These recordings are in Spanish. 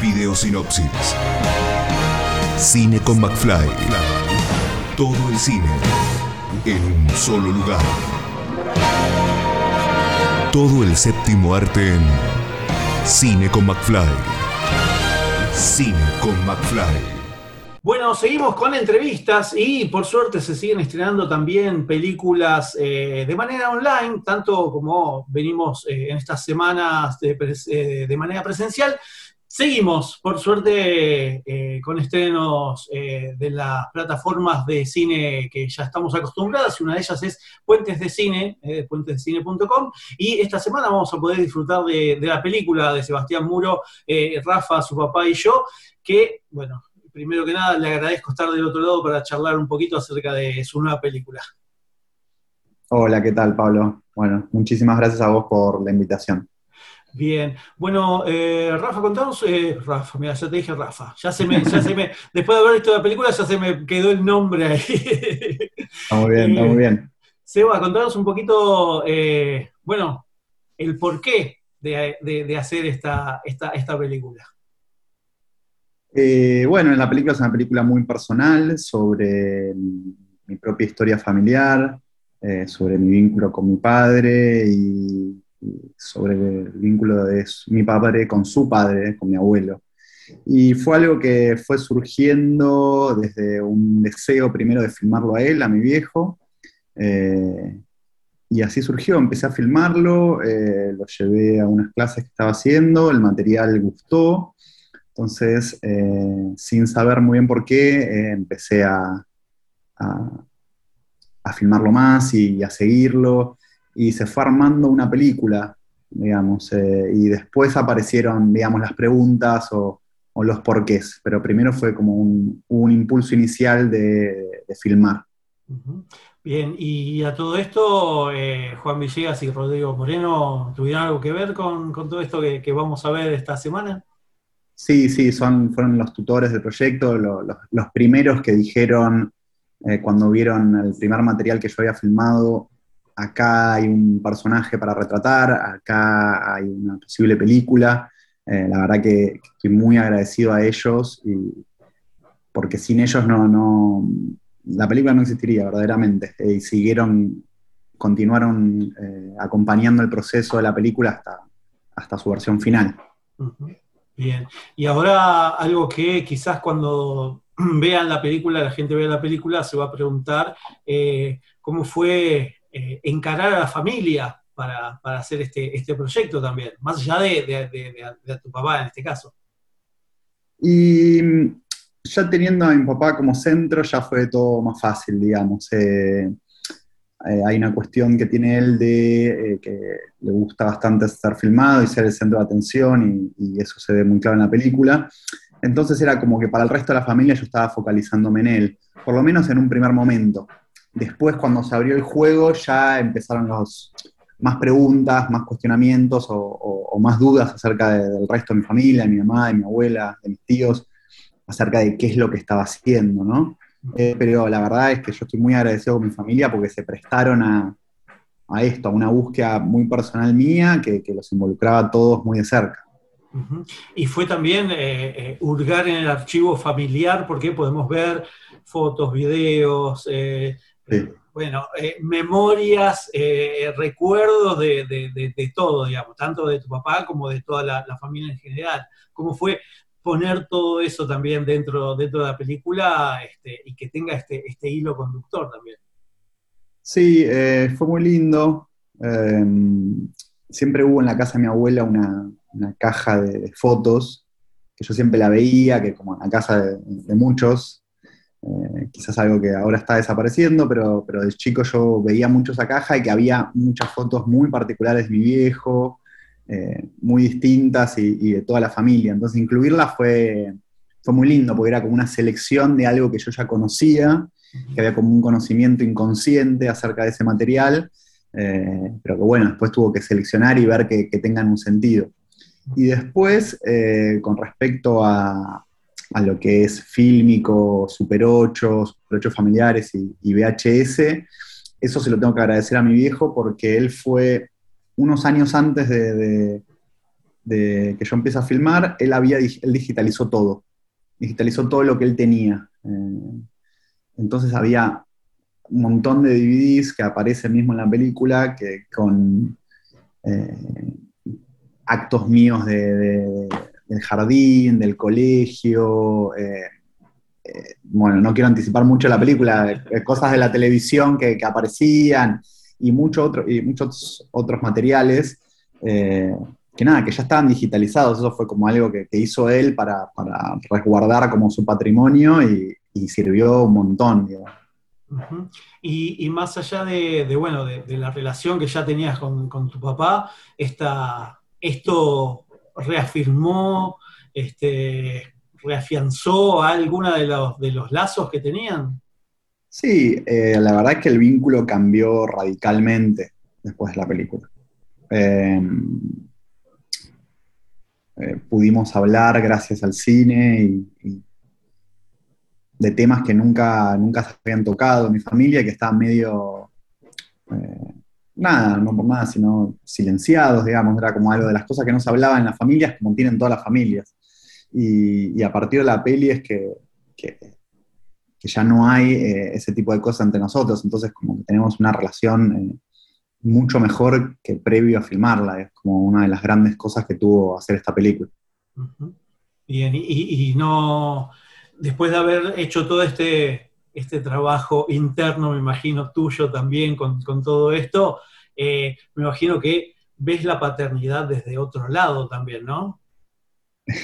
Videosinopsis. Cine con McFly. Todo el cine en un solo lugar. Todo el séptimo arte en Cine con McFly. Cine con McFly. Bueno, seguimos con entrevistas y por suerte se siguen estrenando también películas eh, de manera online, tanto como venimos eh, en estas semanas de, eh, de, manera presencial. Seguimos, por suerte, con estrenos de las plataformas de cine que ya estamos acostumbradas, y una de ellas es Puentes de Cine, puentesdecine.com, y esta semana vamos a poder disfrutar de, de la película de Sebastián Muro, Rafa, su papá y yo, que, bueno, primero que nada le agradezco estar del otro lado para charlar un poquito acerca de su nueva película. Hola, ¿qué tal, Pablo? Bueno, muchísimas gracias a vos por la invitación. Bien, bueno, eh, Rafa, contanos, eh, Rafa, mira, ya te dije Rafa, ya se me, ya se me, después de haber visto la película ya se me quedó el nombre ahí. Está muy bien, está muy bien. Seba, contanos un poquito, eh, bueno, el porqué de, de, hacer esta, esta, esta película. Eh, bueno, la película es una película muy personal sobre mi propia historia familiar, eh, sobre mi vínculo con mi padre y, sobre el vínculo de mi padre con su padre, con mi abuelo. Y fue algo que fue surgiendo desde un deseo primero de filmarlo a él, a mi viejo. Eh, y así surgió, empecé a filmarlo, lo llevé a unas clases que estaba haciendo, el material gustó, entonces, eh, sin saber muy bien por qué, eh, empecé a, a, filmarlo más y, a seguirlo, y se fue armando una película, digamos, eh, y después aparecieron, digamos, las preguntas o, los porqués, pero primero fue como un, impulso inicial de, filmar. Bien, y a todo esto, Juan Villegas y Rodrigo Moreno, ¿tuvieron algo que ver con, todo esto que, vamos a ver esta semana? Sí, sí, son, fueron los tutores del proyecto, los primeros que dijeron eh, cuando vieron el primer material que yo había filmado, acá hay un personaje para retratar, acá hay una posible película. Eh, la verdad que, estoy muy agradecido a ellos, porque sin ellos no, la película no existiría verdaderamente. Eh, y siguieron, continuaron acompañando el proceso de la película hasta, hasta su versión final. Bien, y ahora algo que quizás cuando vean la película, la gente vea la película, se va a preguntar eh, cómo fue eh, encarar a la familia para, hacer este, este proyecto también, más allá de, tu papá en este caso. Y ya teniendo a mi papá como centro, ya fue todo más fácil, digamos. Eh, eh, hay una cuestión que tiene él de que le gusta bastante estar filmado y ser el centro de atención y, eso se ve muy claro en la película. Entonces era como que para el resto de la familia yo estaba focalizándome en él, por lo menos en un primer momento. Después cuando se abrió el juego ya empezaron más preguntas, más cuestionamientos o, más dudas acerca del resto de mi familia, de mi mamá, de mi abuela, de mis tíos, acerca de qué es lo que estaba haciendo, ¿no? Eh, pero la verdad es que yo estoy muy agradecido con mi familia porque se prestaron a, esto, a una búsqueda muy personal mía que, los involucraba a todos muy de cerca. Y fue también eh, eh, hurgar en el archivo familiar porque podemos ver fotos, videos, bueno, memorias, recuerdos de, todo, digamos, tanto de tu papá como de toda la, la familia en general. ¿Cómo fue poner todo eso también dentro, dentro de la película este, y que tenga este, este hilo conductor también. Sí, eh, fue muy lindo. Em, siempre hubo en la casa de mi abuela una, caja de, fotos que yo siempre la veía, que como en la casa de, muchos, eh, quizás algo que ahora está desapareciendo, pero, pero de chico yo veía mucho esa caja y que había muchas fotos muy particulares de mi viejo, eh, muy distintas y, de toda la familia. Entonces incluirla fue, fue muy lindo, porque era como una selección de algo que yo ya conocía, que había como un conocimiento inconsciente acerca de ese material, eh, pero que bueno, después tuvo que seleccionar y ver que, tengan un sentido. Y después, con respecto a, a, lo que es fílmico, Super 8, Super 8 familiares y, VHS, eso se lo tengo que agradecer a mi viejo porque él fue unos años antes de, de que yo empiezo a filmar, él, había, él digitalizó todo, digitalizó todo lo que él tenía. Eh, entonces había un montón de DVDs que aparece mismo en la película, que con eh, actos míos del jardín, del colegio. Eh, bueno, no quiero anticipar mucho la película, cosas de la televisión que, aparecían y, mucho otro, y muchos otros materiales que nada, que ya estaban digitalizados, eso fue como algo que, hizo él para, resguardar como su patrimonio y, sirvió un montón. y, más allá de, bueno, de, la relación que ya tenías con, tu papá, esta, esto reafirmó, este, reafianzó alguna de los, de los lazos que tenían. Sí, eh, la verdad es que el vínculo cambió radicalmente después de la película. Eh, eh, pudimos hablar gracias al cine y, de temas que nunca, nunca se habían tocado en mi familia, que estaban medio, eh, nada, no por nada, sino silenciados, digamos, era como algo de las cosas que no se hablaban en las familias, como tienen todas las familias. Y, a partir de la peli es que, que, ya no hay eh, ese tipo de cosas entre nosotros, entonces como que tenemos una relación mucho mejor que previo a filmarla. Es como una de las grandes cosas que tuvo hacer esta película. Bien, y, no, después de haber hecho todo este, este trabajo interno, me imagino tuyo también con, todo esto, eh, me imagino que ves la paternidad desde otro lado también, ¿no?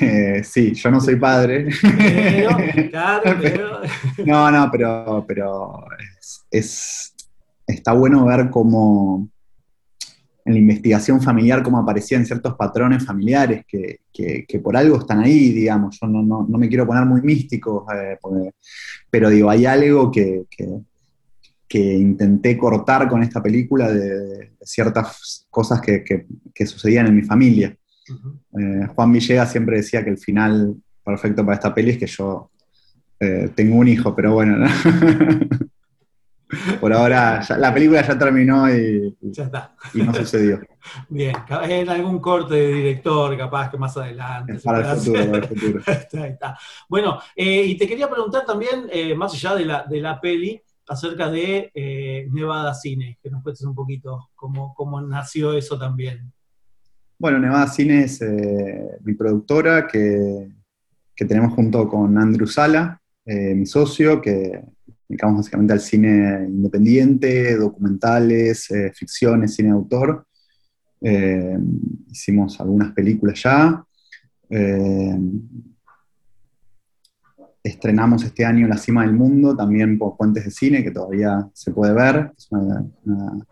Eh, sí, yo no soy padre. No, no, pero, pero es está bueno ver cómo en la investigación familiar, cómo aparecían ciertos patrones familiares que, por algo están ahí, digamos. Yo no, me quiero poner muy místico, eh, pero digo, hay algo que, intenté cortar con esta película de, ciertas cosas que, sucedían en mi familia. Eh, Juan Villegas siempre decía que el final perfecto para esta peli es que yo eh, tengo un hijo, pero bueno, ¿no? Por ahora, la película ya terminó y, y no sucedió. Bien, en algún corte de director, capaz que más adelante. para, el futuro, para el futuro. Bueno, eh, y te quería preguntar también, eh, más allá de la, de la peli, acerca de eh, Nevada Cine, que nos cuentes un poquito cómo, cómo nació eso también. Bueno, Nevada Cine es mi productora que, que, tenemos junto con Andrew Sala, mi socio, que dedicamos básicamente al cine independiente, documentales, eh, ficciones, cine de autor. Eh, hicimos algunas películas ya. Eh, estrenamos este año La Cima del Mundo, también por Puentes de Cine, que todavía se puede ver. Es una,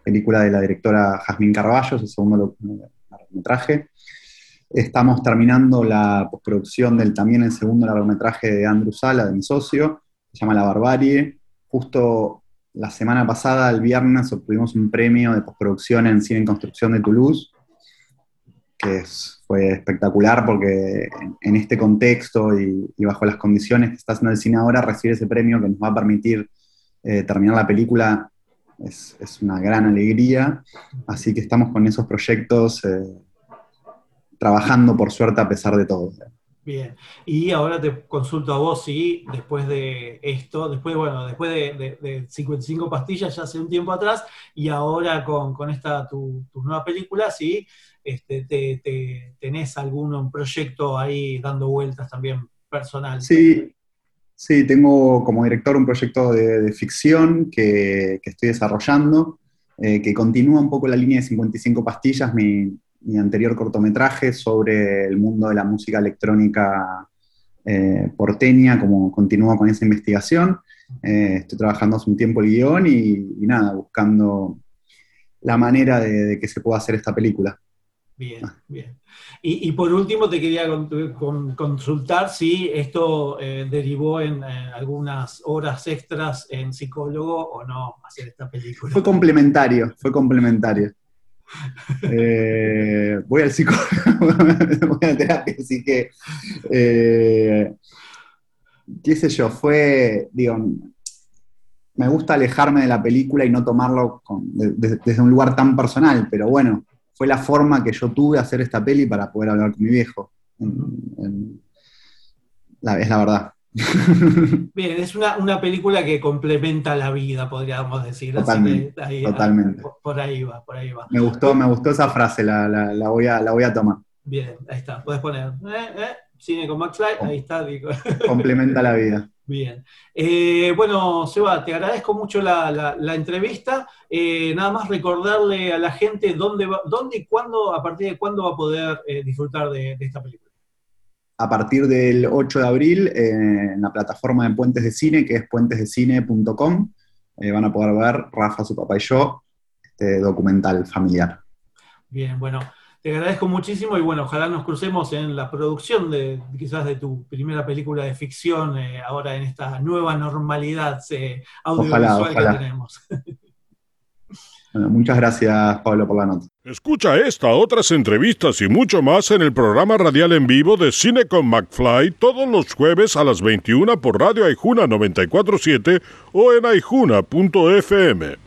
película de la directora Jazmín Carballo, el segundo largometraje. Estamos terminando la postproducción del también el segundo largometraje de Andrew Sala, de mi socio, se llama La Barbarie, Justo la semana pasada, el viernes, obtuvimos un premio de postproducción en Cine en Construcción de Toulouse, que fue espectacular porque en, este contexto y, bajo las condiciones que está haciendo el cine ahora, recibir ese premio que nos va a permitir eh, terminar la película es, una gran alegría. Así que estamos con esos proyectos eh, trabajando por suerte a pesar de todo. Bien, y ahora te consulto a vos si después de esto, después, bueno, después de, 55 pastillas ya hace un tiempo atrás, y ahora con, esta tu, nueva película, si este, te, tenés algún proyecto ahí dando vueltas también personal. Sí, sí, tengo como director un proyecto de, ficción que, estoy desarrollando, eh, que continúa un poco la línea de 55 pastillas, mi, mi anterior cortometraje sobre el mundo de la música electrónica eh, porteña, como continúo con esa investigación. Eh, estoy trabajando hace un tiempo el guion y, nada, buscando la manera de, que se pueda hacer esta película. Bien, bien. Y, por último te quería consultar si esto eh, derivó en algunas horas extras en psicólogo o no hacer esta película. Fue complementario, fue complementario. Eh, voy al psicólogo, voy a terapia, así que, eh, qué sé yo, fue, digo, me gusta alejarme de la película y no tomarlo desde un lugar tan personal, pero bueno, fue la forma que yo tuve de hacer esta peli para poder hablar con mi viejo. es la verdad. Bien, es una, película que complementa la vida, podríamos decir. Totalmente. totalmente. por, ahí va, por ahí va. Me gustó, me gustó esa frase, la, voy, a, la voy a tomar. Bien, ahí está. Puedes poner eh, eh, cine con Max ahí está. Complementa la vida. Bien. Eh, bueno, Seba, te agradezco mucho la, entrevista. nada más recordarle a la gente dónde, va, dónde y cuándo, a partir de cuándo va a poder disfrutar de esta película a partir del 8 de abril en la plataforma de Puentes de Cine, que es puentesdecine.com. Eh, van a poder ver Rafa, su papá y yo, este documental familiar. Bien, bueno, te agradezco muchísimo y bueno, ojalá nos crucemos en la producción de quizás de tu primera película de ficción eh, ahora en esta nueva normalidad eh, audiovisual que tenemos. muchas gracias, Pablo, por la nota. Escucha esta, otras entrevistas y mucho más en el programa radial en vivo de Cine con McFly todos los jueves a las 21 por Radio Aijuna 947 o en aijuna.fm.